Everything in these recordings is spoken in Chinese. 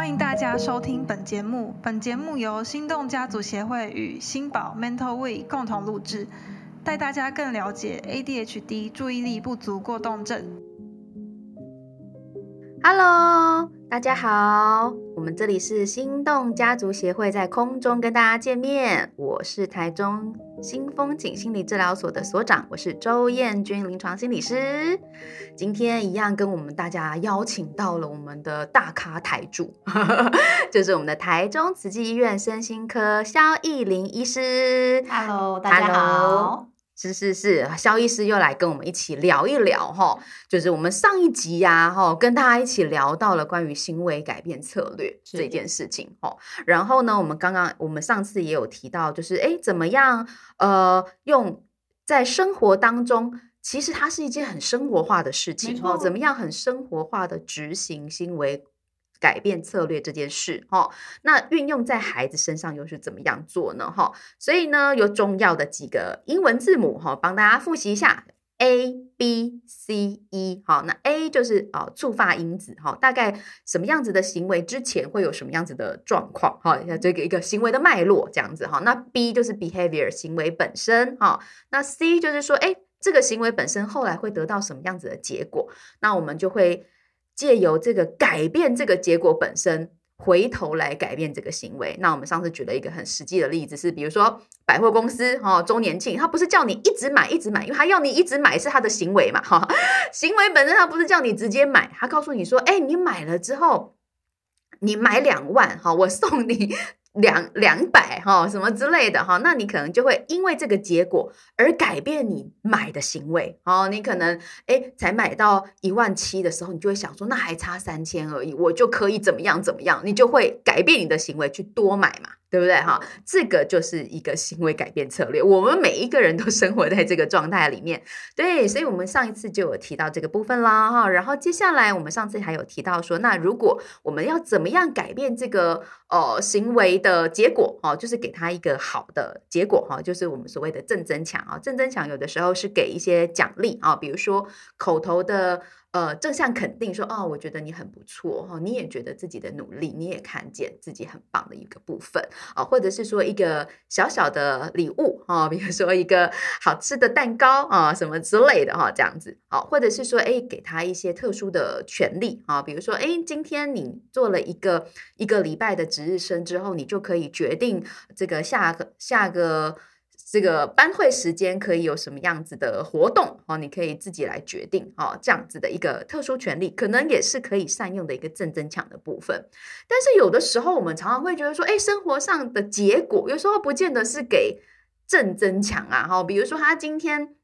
欢迎大家收听本节目。本节目由心动家族协会与新宝 Mental We 共同录制，带大家更了解 ADHD 注意力不足过动症。Hello，大家好，我们这里是心动家族协会，在空中跟大家见面。我是台中新风景心理治疗所的所长，我是周燕君临床心理师。今天一样跟我们大家邀请到了我们的大咖台柱，就是我们的台中慈济医院身心科肖艺玲医师。Hello，大家好。是是是，肖医师又来跟我们一起聊一聊哈，就是我们上一集呀、哈，跟大家一起聊到了关于行为改变策略是这件事情哈。然后呢，我们刚刚我们上次也有提到，就是哎，怎么样呃，用在生活当中。其实它是一件很生活化的事情哦，怎么样很生活化的执行行为改变策略这件事哈、那运用在孩子身上又是怎么样做呢？哈、所以呢，有重要的几个英文字母哈，帮大家复习一下。A B C E 好，那 A 就是啊触发因子哈，大概什么样子的行为之前会有什么样子的状况哈，这个一个行为的脉络这样子哈。那 B 就是 behavior 行为本身哈，那 C 就是说哎这个行为本身后来会得到什么样子的结果，那我们就会借由这个改变这个结果本身。回头来改变这个行为。那我们上次举了一个很实际的例子，是比如说百货公司哦周年庆，他不是叫你一直买一直买，因为他要你一直买是他的行为嘛哈，行为本身他不是叫你直接买，他告诉你说，哎，你买了之后，你买两万哈，我送你。两两百哈什么之类的哈，那你可能就会因为这个结果而改变你买的行为哦。你可能哎才买到一万七的时候，你就会想说那还差三千而已，我就可以怎么样怎么样，你就会改变你的行为去多买嘛，对不对哈？这个就是一个行为改变策略。我们每一个人都生活在这个状态里面，对，所以我们上一次就有提到这个部分啦哈。然后接下来我们上次还有提到说，那如果我们要怎么样改变这个呃行为的结果哦，就是给他一个好的结果哈，就是我们所谓的正增强啊。正增强有的时候是给一些奖励啊，比如说口头的呃正向肯定说，哦，我觉得你很不错哈，你也觉得自己的努力，你也看见自己很棒的一个部分。啊，或者是说一个小小的礼物啊，比如说一个好吃的蛋糕啊什么之类的哈，这样子。啊，或者是说哎给他一些特殊的权利啊，比如说哎今天你做了一个一个礼拜的值日生之后，你就可以决定这个下个下个这个班会时间可以有什么样子的活动哦，你可以自己来决定哦，这样子的一个特殊权利，可能也是可以善用的一个正增强的部分。但是有的时候我们常常会觉得说，哎，生活上的结果有时候不见得是给正增强啊，哈，比如说他今天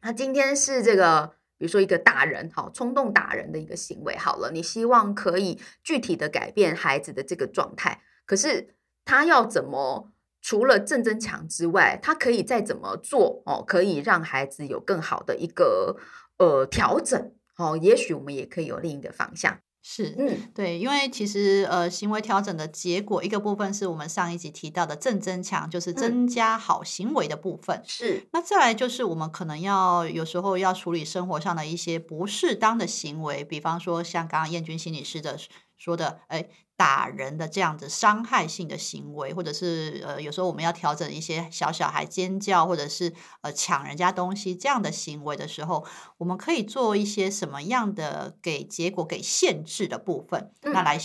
他今天是这个。比如说一个打人，好冲动打人的一个行为，好了，你希望可以具体的改变孩子的这个状态，可是他要怎么除了正增强之外，他可以再怎么做哦，可以让孩子有更好的一个呃调整哦，也许我们也可以有另一个方向。是，嗯，对，因为其实呃，行为调整的结果，一个部分是我们上一集提到的正增强，就是增加好行为的部分。是，那再来就是我们可能要有时候要处理生活上的一些不适当的行为，比方说像刚刚燕君心理师的说的，哎。打人的这样子伤害性的行为，或者是呃，有时候我们要调整一些小小孩尖叫，或者是呃抢人家东西这样的行为的时候，我们可以做一些什么样的给结果给限制的部分，嗯、那来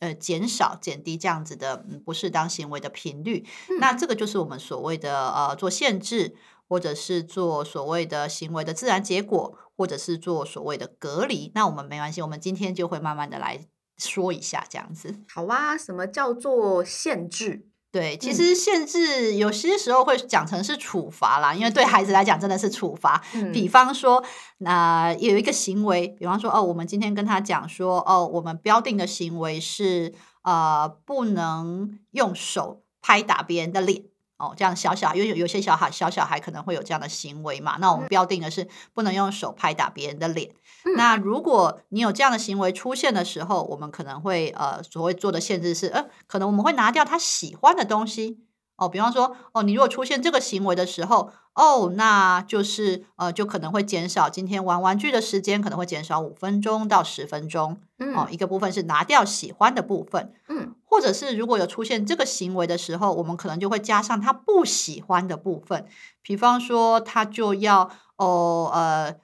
呃减少减低这样子的、嗯、不适当行为的频率。嗯、那这个就是我们所谓的呃做限制，或者是做所谓的行为的自然结果，或者是做所谓的隔离。那我们没关系，我们今天就会慢慢的来。说一下这样子，好啊。什么叫做限制？对，其实限制有些时候会讲成是处罚啦，因为对孩子来讲真的是处罚。嗯、比方说，那、呃、有一个行为，比方说，哦，我们今天跟他讲说，哦，我们标定的行为是呃，不能用手拍打别人的脸。哦，这样小小，因为有有些小孩小小孩可能会有这样的行为嘛，那我们标定的是不能用手拍打别人的脸。嗯、那如果你有这样的行为出现的时候，我们可能会呃所谓做的限制是，呃，可能我们会拿掉他喜欢的东西。哦，比方说，哦，你如果出现这个行为的时候，哦，那就是呃，就可能会减少今天玩玩具的时间，可能会减少五分钟到十分钟。哦，一个部分是拿掉喜欢的部分，嗯，或者是如果有出现这个行为的时候，我们可能就会加上他不喜欢的部分，比方说他就要哦呃。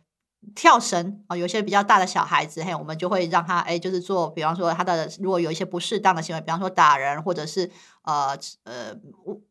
跳绳啊，有些比较大的小孩子，嘿，我们就会让他哎，就是做，比方说他的如果有一些不适当的行为，比方说打人，或者是呃呃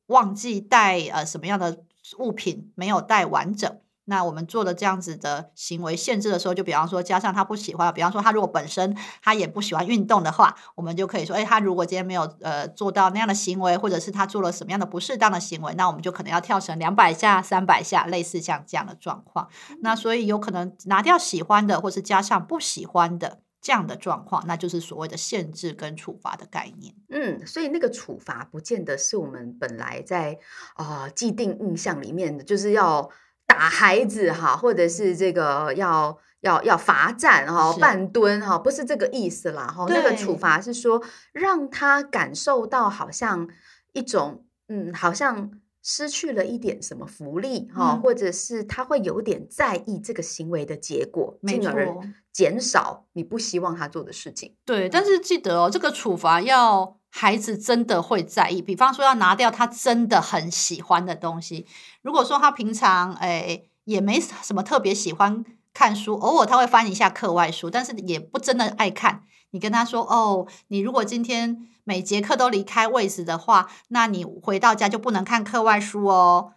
忘记带呃什么样的物品没有带完整。那我们做了这样子的行为限制的时候，就比方说加上他不喜欢，比方说他如果本身他也不喜欢运动的话，我们就可以说，哎，他如果今天没有呃做到那样的行为，或者是他做了什么样的不适当的行为，那我们就可能要跳绳两百下、三百下，类似像这样的状况。那所以有可能拿掉喜欢的，或是加上不喜欢的这样的状况，那就是所谓的限制跟处罚的概念。嗯，所以那个处罚不见得是我们本来在啊既定印象里面的，就是要。打孩子哈，或者是这个要要要罚站哈，半蹲哈，不是这个意思啦哈。那个处罚是说让他感受到好像一种嗯，好像失去了一点什么福利哈，或者是他会有点在意这个行为的结果，进而减少你不希望他做的事情。对，但是记得哦，这个处罚要。孩子真的会在意，比方说要拿掉他真的很喜欢的东西。如果说他平常诶也没什么特别喜欢看书，偶尔他会翻一下课外书，但是也不真的爱看。你跟他说哦，你如果今天每节课都离开位置的话，那你回到家就不能看课外书哦。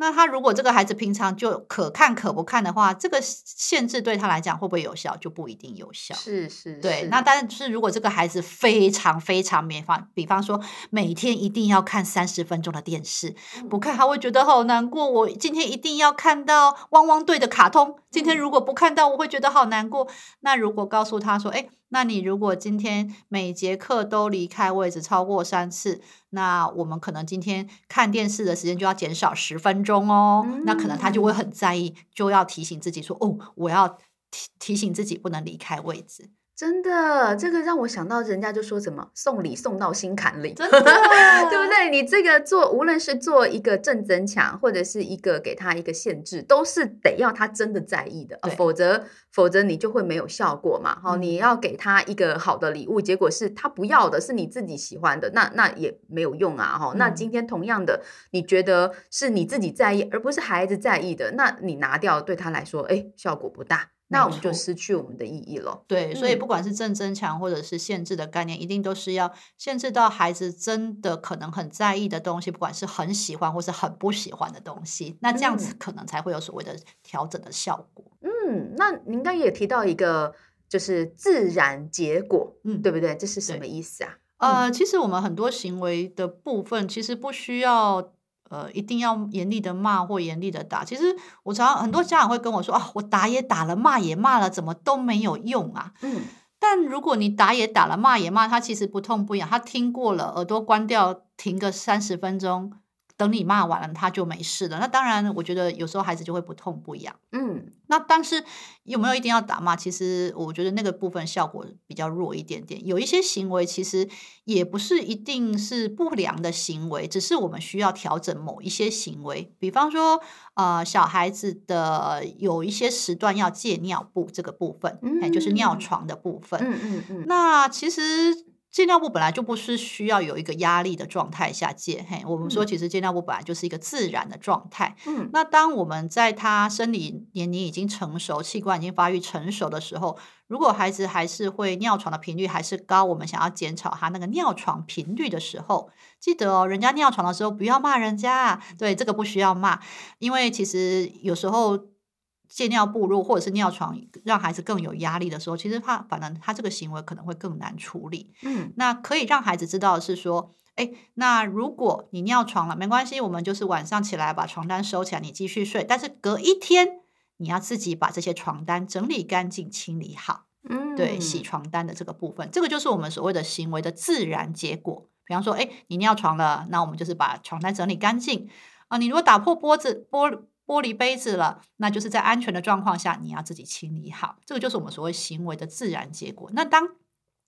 那他如果这个孩子平常就可看可不看的话，这个限制对他来讲会不会有效，就不一定有效。是是，对。那但是如果这个孩子非常非常勉方，比方说每天一定要看三十分钟的电视，不看他会觉得好难过。我今天一定要看到汪汪队的卡通，今天如果不看到，我会觉得好难过。那如果告诉他说，哎。那你如果今天每节课都离开位置超过三次，那我们可能今天看电视的时间就要减少十分钟哦。那可能他就会很在意，就要提醒自己说：“哦，我要提提醒自己不能离开位置。”真的，这个让我想到，人家就说什么送礼送到心坎里，真的，对不对？你这个做，无论是做一个正增强，或者是一个给他一个限制，都是得要他真的在意的，否则否则你就会没有效果嘛。好，你要给他一个好的礼物，结果是他不要的，是你自己喜欢的，那那也没有用啊。哈，那今天同样的，你觉得是你自己在意，而不是孩子在意的，那你拿掉对他来说，哎，效果不大。那我们就失去我们的意义了。对，所以不管是正增强或者是限制的概念，一定都是要限制到孩子真的可能很在意的东西，不管是很喜欢或是很不喜欢的东西。那这样子可能才会有所谓的调整的效果。嗯，那您刚也提到一个，就是自然结果，嗯，对不对？这是什么意思啊？呃，其实我们很多行为的部分，其实不需要。呃，一定要严厉的骂或严厉的打。其实我常很多家长会跟我说啊，我打也打了，骂也骂了，怎么都没有用啊。嗯，但如果你打也打了，骂也骂，他其实不痛不痒，他听过了，耳朵关掉，停个三十分钟。等你骂完了，他就没事了。那当然，我觉得有时候孩子就会不痛不痒。嗯，那但是有没有一定要打骂？其实我觉得那个部分效果比较弱一点点。有一些行为其实也不是一定是不良的行为，只是我们需要调整某一些行为。比方说，呃，小孩子的有一些时段要戒尿布这个部分，哎，就是尿床的部分。嗯嗯嗯。那其实。戒尿布本来就不是需要有一个压力的状态下戒，嘿，我们说其实戒尿布本来就是一个自然的状态。嗯，那当我们在他生理年龄已经成熟，器官已经发育成熟的时候，如果孩子还是会尿床的频率还是高，我们想要减少他那个尿床频率的时候，记得哦，人家尿床的时候不要骂人家，对，这个不需要骂，因为其实有时候。戒尿布，如果或者是尿床，让孩子更有压力的时候，其实他反而他这个行为可能会更难处理。嗯，那可以让孩子知道的是说，哎，那如果你尿床了，没关系，我们就是晚上起来把床单收起来，你继续睡。但是隔一天，你要自己把这些床单整理干净、清理好。嗯，对，洗床单的这个部分，这个就是我们所谓的行为的自然结果。比方说，哎，你尿床了，那我们就是把床单整理干净啊。你如果打破玻子玻。玻璃杯子了，那就是在安全的状况下，你要自己清理好。这个就是我们所谓行为的自然结果。那当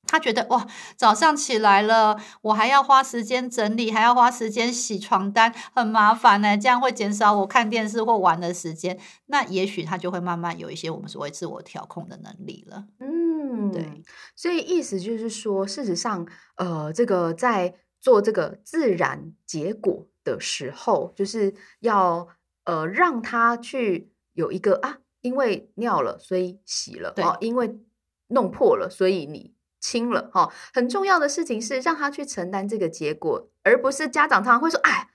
他觉得哇，早上起来了，我还要花时间整理，还要花时间洗床单，很麻烦呢。这样会减少我看电视或玩的时间。那也许他就会慢慢有一些我们所谓自我调控的能力了。嗯，对。所以意思就是说，事实上，呃，这个在做这个自然结果的时候，就是要呃让他去有一个啊，因为尿了，所以洗了哦，因为弄破了，所以你。清了哦，很重要的事情是让他去承担这个结果，而不是家长常常会说：“哎，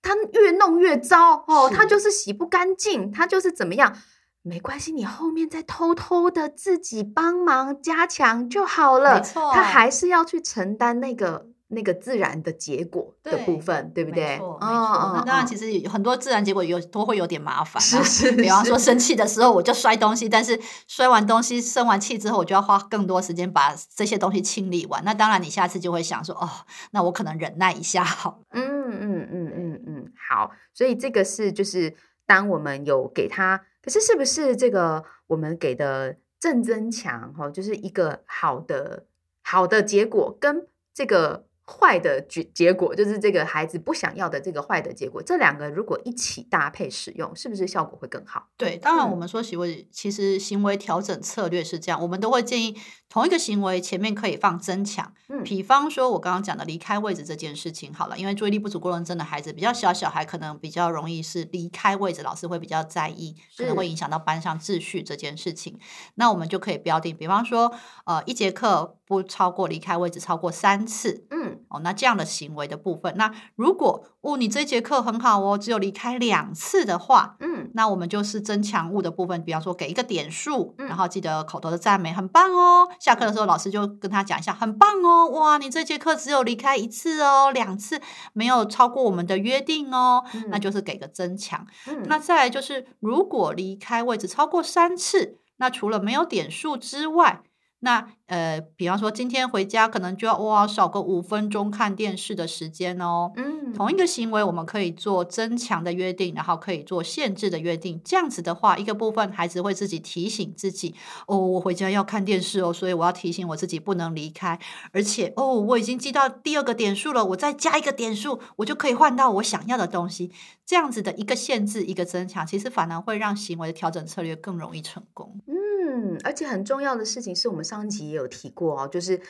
他越弄越糟哦，他就是洗不干净，他就是怎么样？没关系，你后面再偷偷的自己帮忙加强就好了。”没错，他还是要去承担那个。那个自然的结果的部分，对不对？没错，没错。那当然，其实很多自然结果有都会有点麻烦。是是。比方说，生气的时候我就摔东西，但是摔完东西、生完气之后，我就要花更多时间把这些东西清理完。那当然，你下次就会想说，哦，那我可能忍耐一下好。嗯嗯嗯嗯嗯，好。所以这个是就是当我们有给他，可是是不是这个我们给的正增强哈，就是一个好的好的结果跟这个。坏的结结果就是这个孩子不想要的这个坏的结果，这两个如果一起搭配使用，是不是效果会更好？对，当然我们说行为其实行为调整策略是这样，我们都会建议同一个行为前面可以放增强。嗯，比方说我刚刚讲的离开位置这件事情，好了，因为注意力不足过动症的孩子比较小，小孩可能比较容易是离开位置，老师会比较在意，可能会影响到班上秩序这件事情。那我们就可以标定，比方说，呃，一节课不超过离开位置超过三次。嗯。哦，那这样的行为的部分，那如果哦，你这节课很好哦，只有离开两次的话，嗯，那我们就是增强物的部分，比方说给一个点数，然后记得口头的赞美，很棒哦。下课的时候，老师就跟他讲一下，很棒哦，哇，你这节课只有离开一次哦，两次没有超过我们的约定哦，那就是给个增强。那再来就是，如果离开位置超过三次，那除了没有点数之外，那呃，比方说今天回家可能就要哇少个五分钟看电视的时间哦。嗯，同一个行为我们可以做增强的约定，然后可以做限制的约定。这样子的话，一个部分孩子会自己提醒自己哦，我回家要看电视哦，所以我要提醒我自己不能离开。而且哦，我已经记到第二个点数了，我再加一个点数，我就可以换到我想要的东西。这样子的一个限制，一个增强，其实反而会让行为的调整策略更容易成功。嗯，而且很重要的事情是我们上一集有提过哦，就是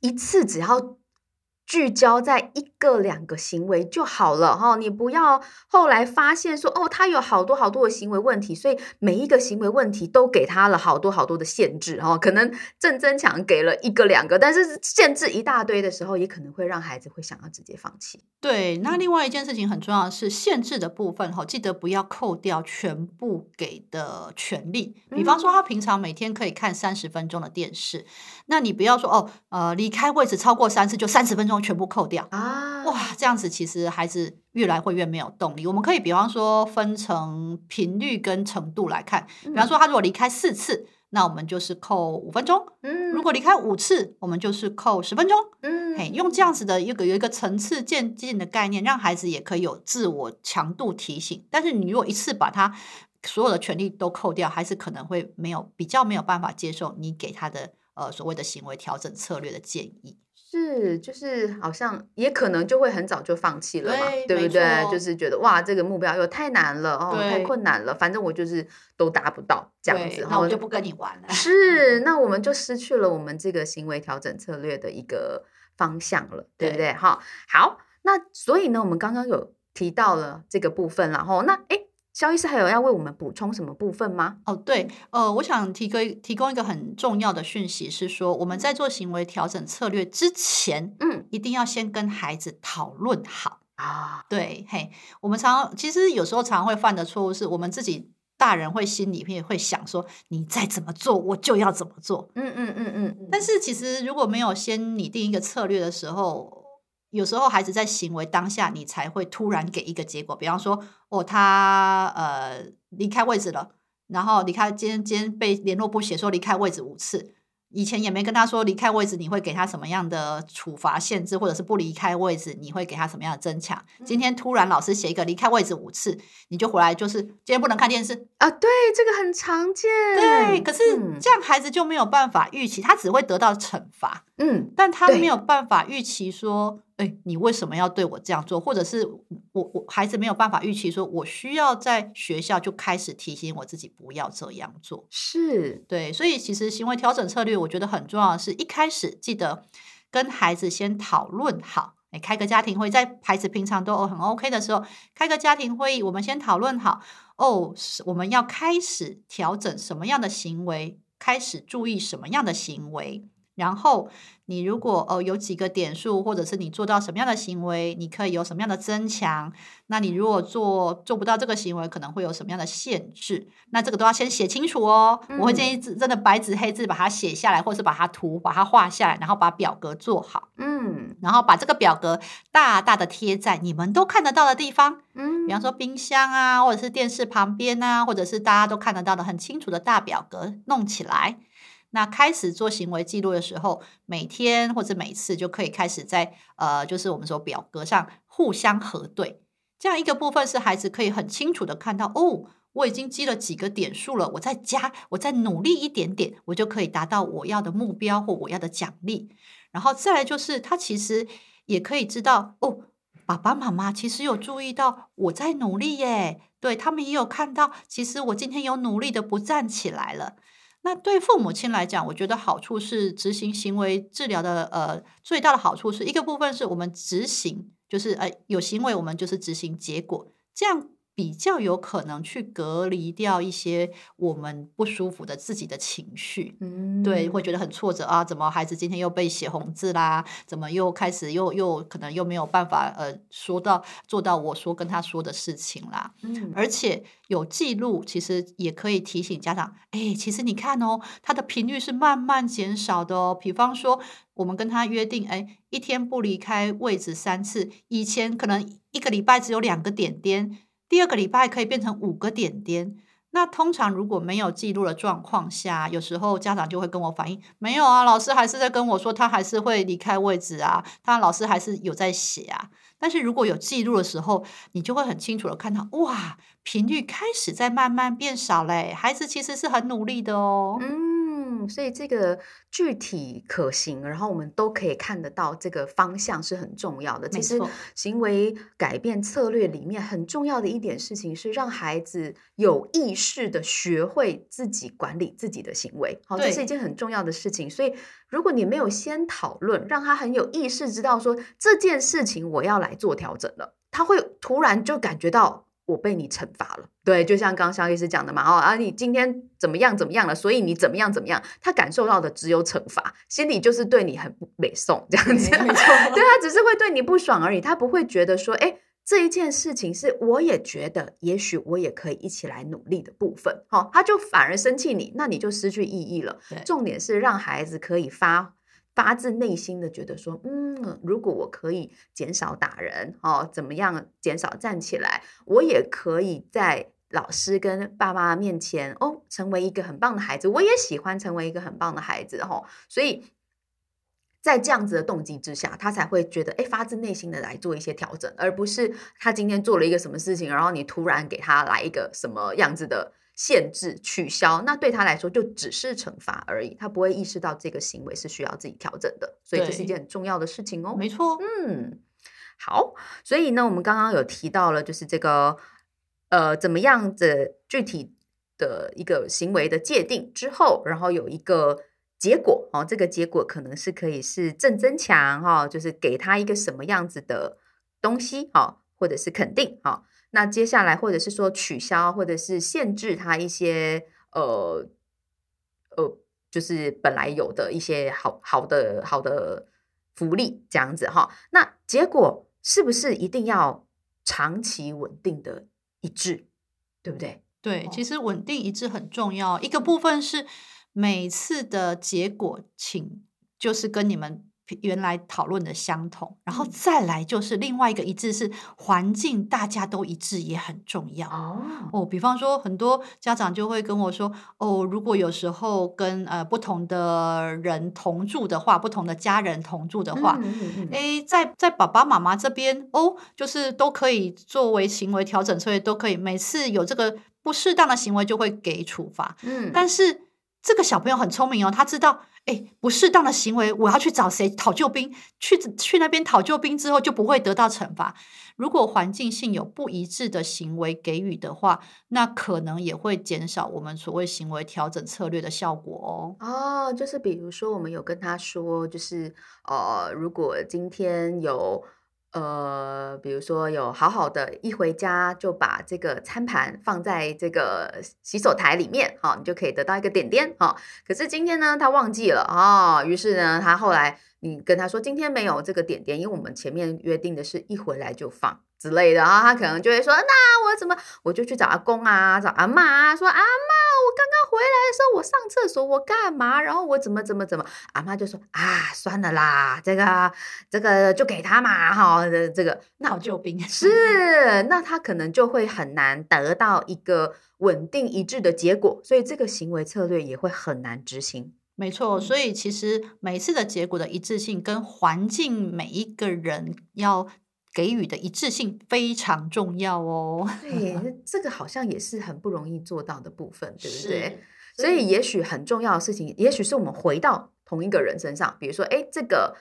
一次只要。聚焦在一个两个行为就好了哈，你不要后来发现说哦，他有好多好多的行为问题，所以每一个行为问题都给他了好多好多的限制哈。可能正增强给了一个两个，但是限制一大堆的时候，也可能会让孩子会想要直接放弃。对，那另外一件事情很重要的是限制的部分哈，记得不要扣掉全部给的权利。比方说，他平常每天可以看三十分钟的电视，那你不要说哦，呃，离开位置超过三次就三十分钟。全部扣掉啊！哇，这样子其实孩子越来会越没有动力。我们可以比方说分成频率跟程度来看，比方说他如果离开四次，那我们就是扣五分钟；嗯，如果离开五次，我们就是扣十分钟。嗯，嘿，用这样子的一个有一个层次渐进的概念，让孩子也可以有自我强度提醒。但是你如果一次把他所有的权利都扣掉，还是可能会没有比较没有办法接受你给他的呃所谓的行为调整策略的建议。是，就是好像也可能就会很早就放弃了嘛，对不对？就是觉得哇，这个目标又太难了哦，太困难了，反正我就是都达不到这样子，那我就不跟你玩了。是，那我们就失去了我们这个行为调整策略的一个方向了，对不对？哈，好，那所以呢，我们刚刚有提到了这个部分，然后那哎。肖医师还有要为我们补充什么部分吗？哦，对，呃，我想提供提供一个很重要的讯息，是说我们在做行为调整策略之前，嗯，一定要先跟孩子讨论好啊。对，嘿，我们常其实有时候常会犯的错误是我们自己大人会心里面会想说，你再怎么做，我就要怎么做。嗯嗯嗯嗯。但是其实如果没有先拟定一个策略的时候，有时候孩子在行为当下，你才会突然给一个结果。比方说，哦，他呃离开位置了，然后离开今天今天被联络部写说离开位置五次，以前也没跟他说离开位置你会给他什么样的处罚限制，或者是不离开位置你会给他什么样的增强。今天突然老师写一个离开位置五次，你就回来就是今天不能看电视啊，对，这个很常见。对，可是这样孩子就没有办法预期，他只会得到惩罚。嗯，但他没有办法预期说。哎，你为什么要对我这样做？或者是我我孩子没有办法预期，说我需要在学校就开始提醒我自己不要这样做。是对，所以其实行为调整策略，我觉得很重要的是一开始记得跟孩子先讨论好，哎，开个家庭会，在孩子平常都很 OK 的时候，开个家庭会议，我们先讨论好哦，我们要开始调整什么样的行为，开始注意什么样的行为。然后你如果呃有几个点数，或者是你做到什么样的行为，你可以有什么样的增强？那你如果做做不到这个行为，可能会有什么样的限制？那这个都要先写清楚哦。我会建议真的白纸黑字把它写下来，或者是把它图把它画下来，然后把表格做好。嗯，然后把这个表格大大的贴在你们都看得到的地方。嗯，比方说冰箱啊，或者是电视旁边啊，或者是大家都看得到的很清楚的大表格弄起来。那开始做行为记录的时候，每天或者每次就可以开始在呃，就是我们说表格上互相核对，这样一个部分是孩子可以很清楚的看到哦，我已经积了几个点数了，我再加，我再努力一点点，我就可以达到我要的目标或我要的奖励。然后再来就是他其实也可以知道哦，爸爸妈妈其实有注意到我在努力耶，对他们也有看到，其实我今天有努力的不站起来了。那对父母亲来讲，我觉得好处是执行行为治疗的呃最大的好处是一个部分是我们执行，就是呃有行为我们就是执行结果，这样。比较有可能去隔离掉一些我们不舒服的自己的情绪，嗯，对，会觉得很挫折啊，怎么孩子今天又被写红字啦？怎么又开始又又可能又没有办法呃说到做到我说跟他说的事情啦？嗯，而且有记录，其实也可以提醒家长，哎，其实你看哦，他的频率是慢慢减少的哦。比方说，我们跟他约定，哎，一天不离开位置三次，以前可能一个礼拜只有两个点点。第二个礼拜可以变成五个点点。那通常如果没有记录的状况下，有时候家长就会跟我反映，没有啊，老师还是在跟我说，他还是会离开位置啊，他老师还是有在写啊。但是如果有记录的时候，你就会很清楚的看到，哇，频率开始在慢慢变少嘞，孩子其实是很努力的哦。嗯。嗯，所以这个具体可行，然后我们都可以看得到这个方向是很重要的。其实行为改变策略里面很重要的一点事情是让孩子有意识的学会自己管理自己的行为。好，这是一件很重要的事情。所以如果你没有先讨论，让他很有意识知道说这件事情我要来做调整了，他会突然就感觉到。我被你惩罚了，对，就像刚刚肖医师讲的嘛，哦啊，你今天怎么样怎么样了，所以你怎么样怎么样，他感受到的只有惩罚，心里就是对你很不美送这样子，没错，对他只是会对你不爽而已，他不会觉得说，哎，这一件事情是我也觉得，也许我也可以一起来努力的部分，好，他就反而生气你，那你就失去意义了。重点是让孩子可以发。发自内心的觉得说，嗯，如果我可以减少打人，哦，怎么样减少站起来，我也可以在老师跟爸妈面前，哦，成为一个很棒的孩子。我也喜欢成为一个很棒的孩子，哦，所以在这样子的动机之下，他才会觉得，哎，发自内心的来做一些调整，而不是他今天做了一个什么事情，然后你突然给他来一个什么样子的。限制取消，那对他来说就只是惩罚而已，他不会意识到这个行为是需要自己调整的，所以这是一件很重要的事情哦。没错，嗯，好，所以呢，我们刚刚有提到了，就是这个呃，怎么样的具体的一个行为的界定之后，然后有一个结果哦，这个结果可能是可以是正增强哈，就是给他一个什么样子的东西哈，或者是肯定哈。那接下来，或者是说取消，或者是限制他一些呃呃，就是本来有的一些好好的好的福利，这样子哈。那结果是不是一定要长期稳定的一致，对不对？对，其实稳定一致很重要。一个部分是每次的结果，请就是跟你们原来讨论的相同，然后嗯再来就是另外一个一致是环境，大家都一致也很重要。哦，哦，比方说，很多家长就会跟我说，哦，如果有时候跟呃不同的人同住的话，不同的家人同住的话，嗯嗯嗯诶，在在爸爸妈妈这边哦，就是都可以作为行为调整策略，都可以每次有这个不适当的行为就会给处罚。嗯但是这个小朋友很聪明哦，他知道，哎，不适当的行为，我要去找谁讨救兵？去去那边讨救兵之后，就不会得到惩罚。如果环境性有不一致的行为给予的话，那可能也会减少我们所谓行为调整策略的效果哦。哦，就是比如说，我们有跟他说，就是呃，如果今天有呃，比如说有好好的一回家就把这个餐盘放在这个洗手台里面，哈、你就可以得到一个点点，哈、可是今天呢，他忘记了哦，于是呢，他后来你跟他说今天没有这个点点，因为我们前面约定的是一回来就放之类的，然后他可能就会说，那我怎么我就去找阿公啊，找阿妈啊，说阿妈，我刚刚回来的时候我上厕所我干嘛？然后我怎么怎么怎么，阿妈就说啊，算了啦，这个这个就给他嘛，哈，这这个那讨救兵是，那他可能就会很难得到一个稳定一致的结果，所以这个行为策略也会很难执行。没错，所以其实每次的结果的一致性跟环境每一个人要给予的一致性非常重要哦。对，这个好像也是很不容易做到的部分，对不是对？所以也许很重要的事情，也许是我们回到同一个人身上，比如说，哎，这个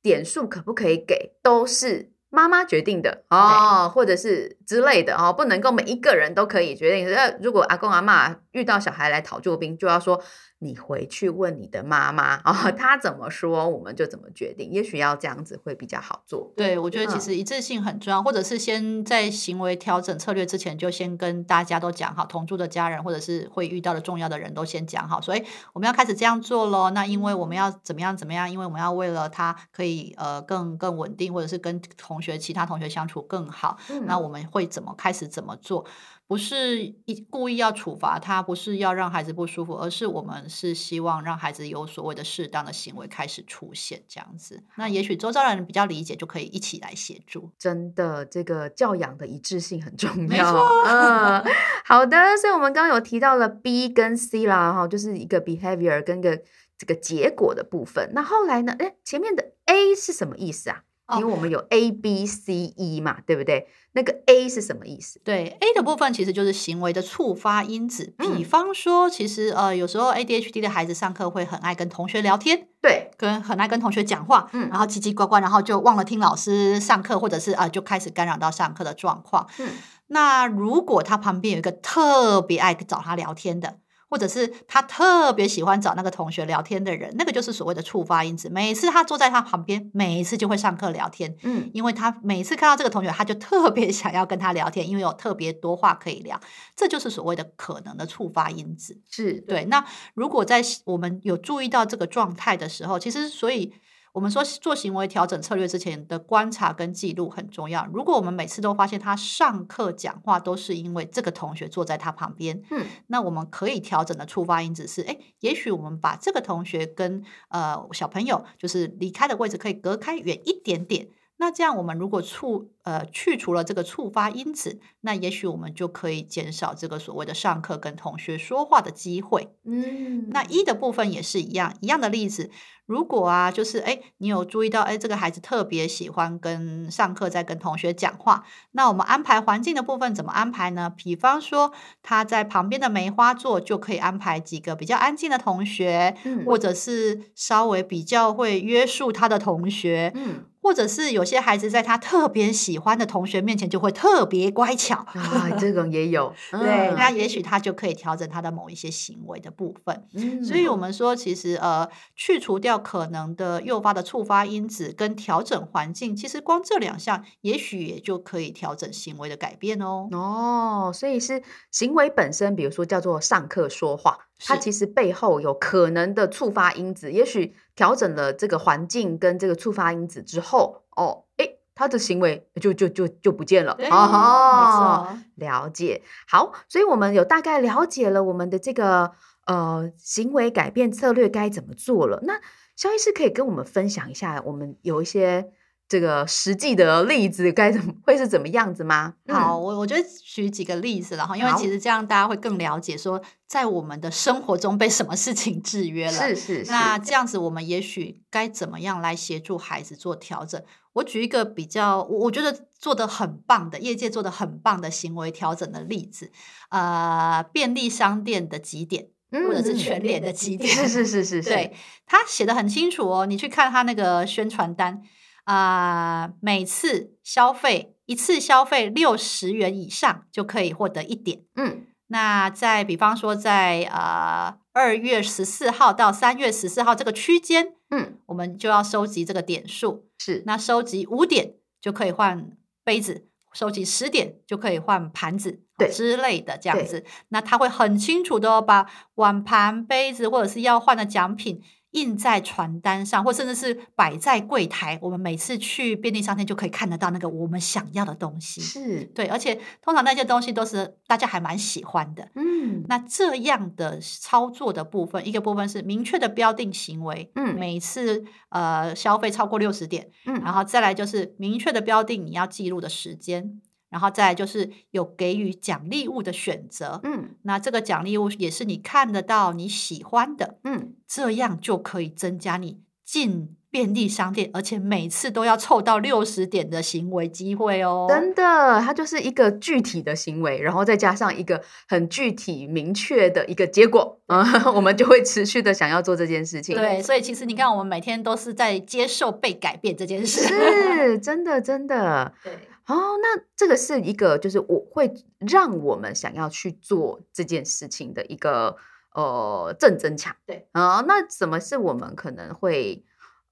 点数可不可以给，都是妈妈决定的哦，或者是之类的哦，不能够每一个人都可以决定。那如果阿公阿妈遇到小孩来讨救兵，就要说你回去问你的妈妈啊、哦，她怎么说，我们就怎么决定。也许要这样子会比较好做。对，我觉得其嗯实一致性很重要，或者是先在行为调整策略之前，就先跟大家都讲好，同住的家人或者是会遇到的重要的人都先讲好，所以我们要开始这样做喽。那因为我们要怎么样怎么样，因为我们要为了他可以呃更更稳定，或者是跟同学其他同学相处更好，嗯那我们会怎么开始怎么做？不是一故意要处罚他，不是要让孩子不舒服，而是我们是希望让孩子有所谓的适当的行为开始出现，这样子。那也许周遭人比较理解，就可以一起来协助。真的，这个教养的一致性很重没要。错嗯，好的。所以我们刚刚有提到了 B 跟 C 啦，哈，就是一个 behavior 跟一个这个结果的部分。那后来呢？哎，前面的 A 是什么意思啊？哦因为我们有 A、B、C、E 嘛，对不对？那个 A 是什么意思？对 A 的部分其实就是行为的触发因子，比嗯方说，其实呃有时候 ADHD 的孩子上课会很爱跟同学聊天，对，跟很爱跟同学讲话，嗯然后叽叽呱呱，然后就忘了听老师上课，或者是啊、呃就开始干扰到上课的状况。嗯那如果他旁边有一个特别爱找他聊天的，或者是他特别喜欢找那个同学聊天的人，那个就是所谓的触发因子。每次他坐在他旁边，每一次就会上课聊天，嗯因为他每次看到这个同学，他就特别 想要跟他聊天，因为有特别多话可以聊，这就是所谓的可能的触发因子。是，对，那如果在我们有注意到这个状态的时候，其实所以我们说做行为调整策略之前的观察跟记录很重要。如果我们每次都发现他上课讲话都是因为这个同学坐在他旁边，嗯那我们可以调整的触发因子是，哎，也许我们把这个同学跟呃小朋友就是离开的位置可以隔开远一点点。那这样，我们如果触呃去除了这个触发因子，那也许我们就可以减少这个所谓的上课跟同学说话的机会。嗯，那一的部分也是一样，一样的例子。如果啊，就是哎，你有注意到哎，这个孩子特别喜欢跟上课在跟同学讲话，那我们安排环境的部分怎么安排呢？比方说他在旁边的梅花座就可以安排几个比较安静的同学，嗯或者是稍微比较会约束他的同学，嗯或者是有些孩子在他特别喜欢的同学面前就会特别乖巧。啊，这种也有，对，嗯那也许他就可以调整他的某一些行为的部分。嗯所以，我们说，其实呃，去除掉可能的诱发的触发因子，跟调整环境，其实光这两项，也许也就可以调整行为的改变哦。哦，所以是行为本身，比如说叫做上课说话，它其实背后有可能的触发因子，也许调整了这个环境跟这个触发因子之后，哦，诶，他的行为就就就就不见了。对，哦，没错。了解。好，所以我们有大概了解了我们的这个呃行为改变策略该怎么做了。那肖医师可以跟我们分享一下，我们有一些这个实际的例子，该怎么会是怎么样子吗？嗯好，，我我觉得举几个例子了哈，因为其实这样大家会更了解说，在我们的生活中被什么事情制约了。是是是，那这样子，我们也许该怎么样来协助孩子做调整？我举一个比较，我我觉得做的很棒的，业界做的很棒的行为调整的例子，呃，便利商店的几点，或者是嗯全联的几点，是是是是是，对，他写的很清楚哦。你去看他那个宣传单啊、每次消费一次消费六十元以上就可以获得一点。嗯那在比方说在呃二月十四号到三月十四号这个区间，嗯我们就要收集这个点数。是，那收集五点就可以换杯子，收集十点就可以换盘子之类的这样子。那他会很清楚的、哦、把碗盘、杯子或者是要换的奖品印在传单上，或甚至是摆在柜台。我们每次去便利商店就可以看得到那个我们想要的东西。是，对，而且通常那些东西都是大家还蛮喜欢的。嗯那这样的操作的部分，一个部分是明确的标定行为，嗯每次呃消费超过六十点，嗯然后再来就是明确的标定你要记录的时间，然后再来就是有给予奖励物的选择。嗯那这个奖励物也是你看得到你喜欢的，嗯，这样就可以增加你进便利商店，而且每次都要凑到六十点的行为机会哦。真的，它就是一个具体的行为，然后再加上一个很具体明确的一个结果，嗯，我们就会持续的想要做这件事情。对，所以其实你看，我们每天都是在接受被改变这件事。是真的，真的。对，哦，那这个是一个，就是我会让我们想要去做这件事情的一个呃正增强。对啊、那什么是我们可能会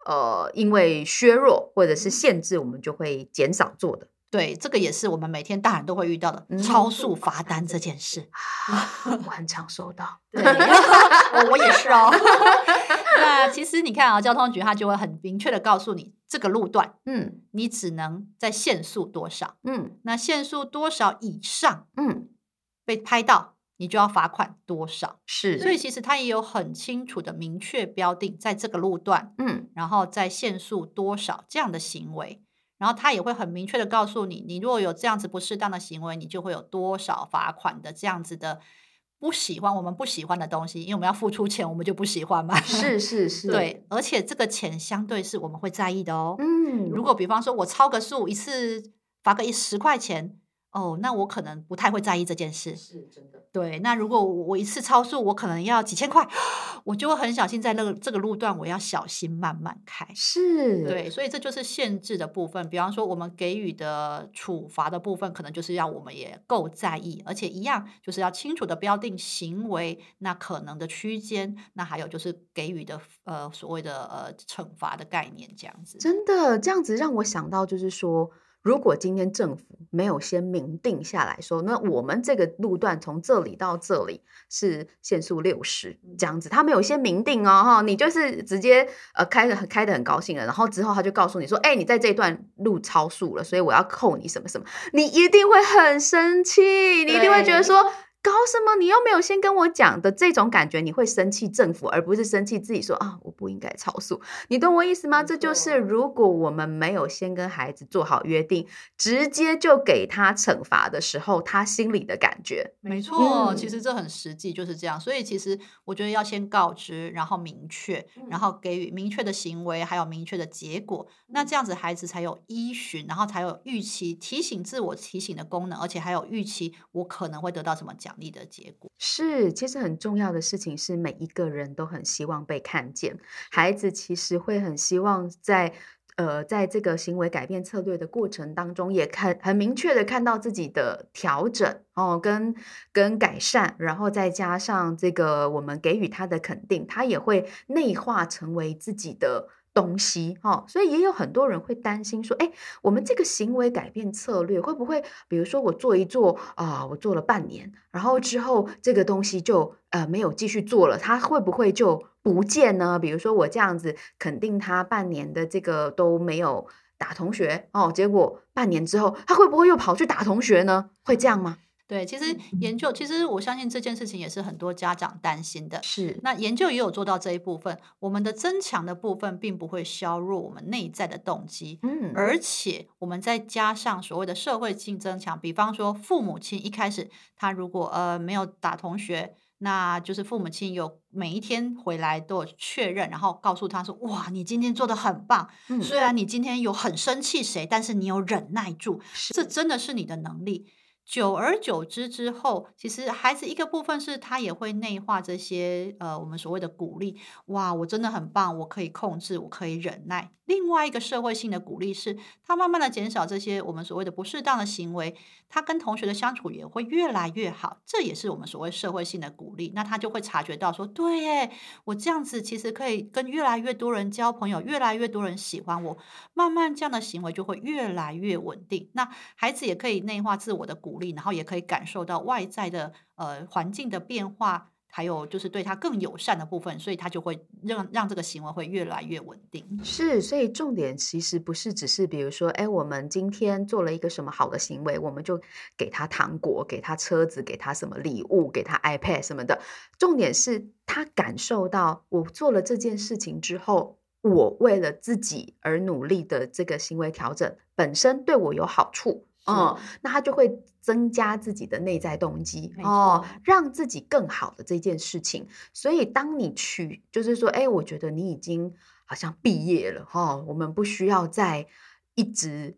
呃因为削弱或者是限制，我们就会减少做的？对，这个也是我们每天大人都会遇到的、嗯超速罚单这件事。我很常收到。对，我我也是哦。那其实你看啊，交通局它就会很明确的告诉你，这个路段嗯你只能在限速多少，嗯那限速多少以上嗯，被拍到，你就要罚款多少。是。所以其实它也有很清楚的明确标定，在这个路段，嗯然后在限速多少这样的行为。然后他也会很明确的告诉你，你如果有这样子不适当的行为，你就会有多少罚款的这样子的不喜欢我们不喜欢的东西，因为我们要付出钱，我们就不喜欢嘛。是是 是，，对，而且这个钱相对是我们会在意的哦。嗯，如果比方说我超个数一次罚个一十块钱，哦，那我可能不太会在意这件事。是真的，对，那如果我我一次超速，我可能要几千块，我就会很小心在那个这个路段，我要小心慢慢开。是，对，所以这就是限制的部分。比方说，我们给予的处罚的部分，可能就是要我们也够在意，而且一样就是要清楚的标定行为那可能的区间，那还有就是给予的呃所谓的呃惩罚的概念，这样子。真的这样子让我想到，就是说，如果今天政府没有先明定下来说，那我们这个路段从这里到这里是限速六十这样子，他没有先明定哦，哈，你就是直接呃开的开的很高兴了，然后之后他就告诉你说，哎、你在这一段路超速了，所以我要扣你什么什么，你一定会很生气，你一定会觉得说。搞什么？你又没有先跟我讲的这种感觉，你会生气政府，而不是生气自己说啊，我不应该超速。你懂我意思吗？这就是如果我们没有先跟孩子做好约定，直接就给他惩罚的时候，他心里的感觉，没错，嗯其实这很实际，就是这样。所以其实我觉得要先告知，然后明确，然后给予明确的行为，还有明确的结果。那这样子孩子才有依循，然后才有预期提醒自我提醒的功能，而且还有预期我可能会得到什么奖奖励的结果。是，其实很重要的事情是，每一个人都很希望被看见。孩子其实会很希望在呃，在这个行为改变策略的过程当中，也看很明确的看到自己的调整哦，跟跟改善，然后再加上这个我们给予他的肯定，他也会内化成为自己的。东西哦，所以也有很多人会担心说，哎，我们这个行为改变策略会不会，比如说我做一做啊、我做了半年，然后之后这个东西就呃没有继续做了，它会不会就不见呢？比如说我这样子肯定他半年的这个都没有打同学哦，结果半年之后他会不会又跑去打同学呢？会这样吗？对，其实研究，其实我相信这件事情也是很多家长担心的。是，那研究也有做到这一部分，我们的增强的部分并不会削弱我们内在的动机，嗯，而且我们再加上所谓的社会性增强，比方说父母亲一开始他如果呃没有打同学。那就是父母亲有每一天回来都有确认，然后告诉他说：“哇，你今天做的很棒。嗯虽然你今天有很生气谁，但是你有忍耐住，这真的是你的能力。”久而久之之后，其实孩子一个部分是他也会内化这些呃我们所谓的鼓励，哇，我真的很棒，我可以控制，我可以忍耐。另外一个社会性的鼓励是，他慢慢的减少这些我们所谓的不适当的行为，他跟同学的相处也会越来越好，这也是我们所谓社会性的鼓励。那他就会察觉到说，对耶，我这样子其实可以跟越来越多人交朋友，越来越多人喜欢我，慢慢这样的行为就会越来越稳定。那孩子也可以内化自我的鼓然后也可以感受到外在的呃环境的变化。还有就是对他更友善的部分，所以他就会让让这个行为会越来越稳定。是，所以重点其实不是只是比如说，哎，我们今天做了一个什么好的行为，我们就给他糖果，给他车子，给他什么礼物，给他 iPad 什么的。重点是他感受到我做了这件事情之后，我为了自己而努力的这个行为调整本身对我有好处。嗯，那他就会增加自己的内在动机哦，让自己更好的这件事情。所以，当你去，就是说，哎，我觉得你已经好像毕业了哈、哦，我们不需要再一直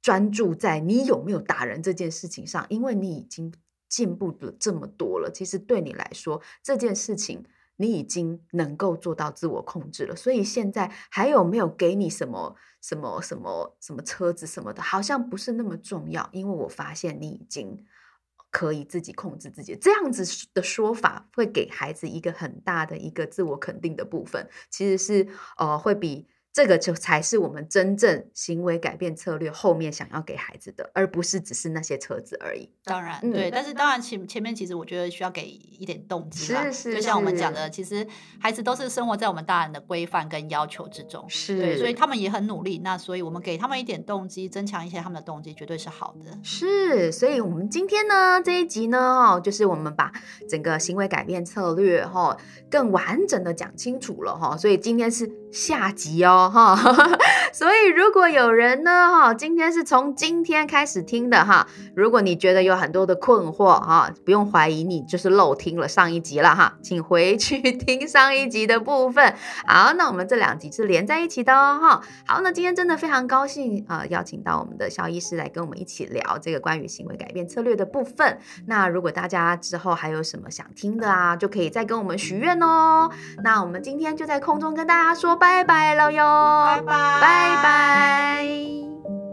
专注在你有没有打人这件事情上，因为你已经进步了这么多了。其实对你来说，这件事情。你已经能够做到自我控制了，所以现在还有没有给你什么什么什么什么车子什么的，好像不是那么重要，因为我发现你已经可以自己控制自己。这样子的说法会给孩子一个很大的一个自我肯定的部分，其实是呃会比。这个就才是我们真正行为改变策略后面想要给孩子的，而不是只是那些车子而已。当然，嗯对，但是当然前前面其实我觉得需要给一点动机啦，是是就像我们讲的，其实孩子都是生活在我们大人的规范跟要求之中，是对，所以他们也很努力。那所以我们给他们一点动机，增强一些他们的动机，绝对是好的。是，所以我们今天呢这一集呢，哦，就是我们把整个行为改变策略哈、更完整的讲清楚了哈、所以今天是下集哦哈、所以如果有人呢哈，今天是从今天开始听的哈，如果你觉得有很多的困惑哈，不用怀疑你就是漏听了上一集了哈，请回去听上一集的部分。好，那我们这两集是连在一起的哦哈。好，那今天真的非常高兴啊、邀请到我们的肖医师来跟我们一起聊这个关于行为改变策略的部分。那如果大家之后还有什么想听的啊，就可以再跟我们许愿哦。那我们今天就在空中跟大家说拜拜了哟，拜拜。拜拜。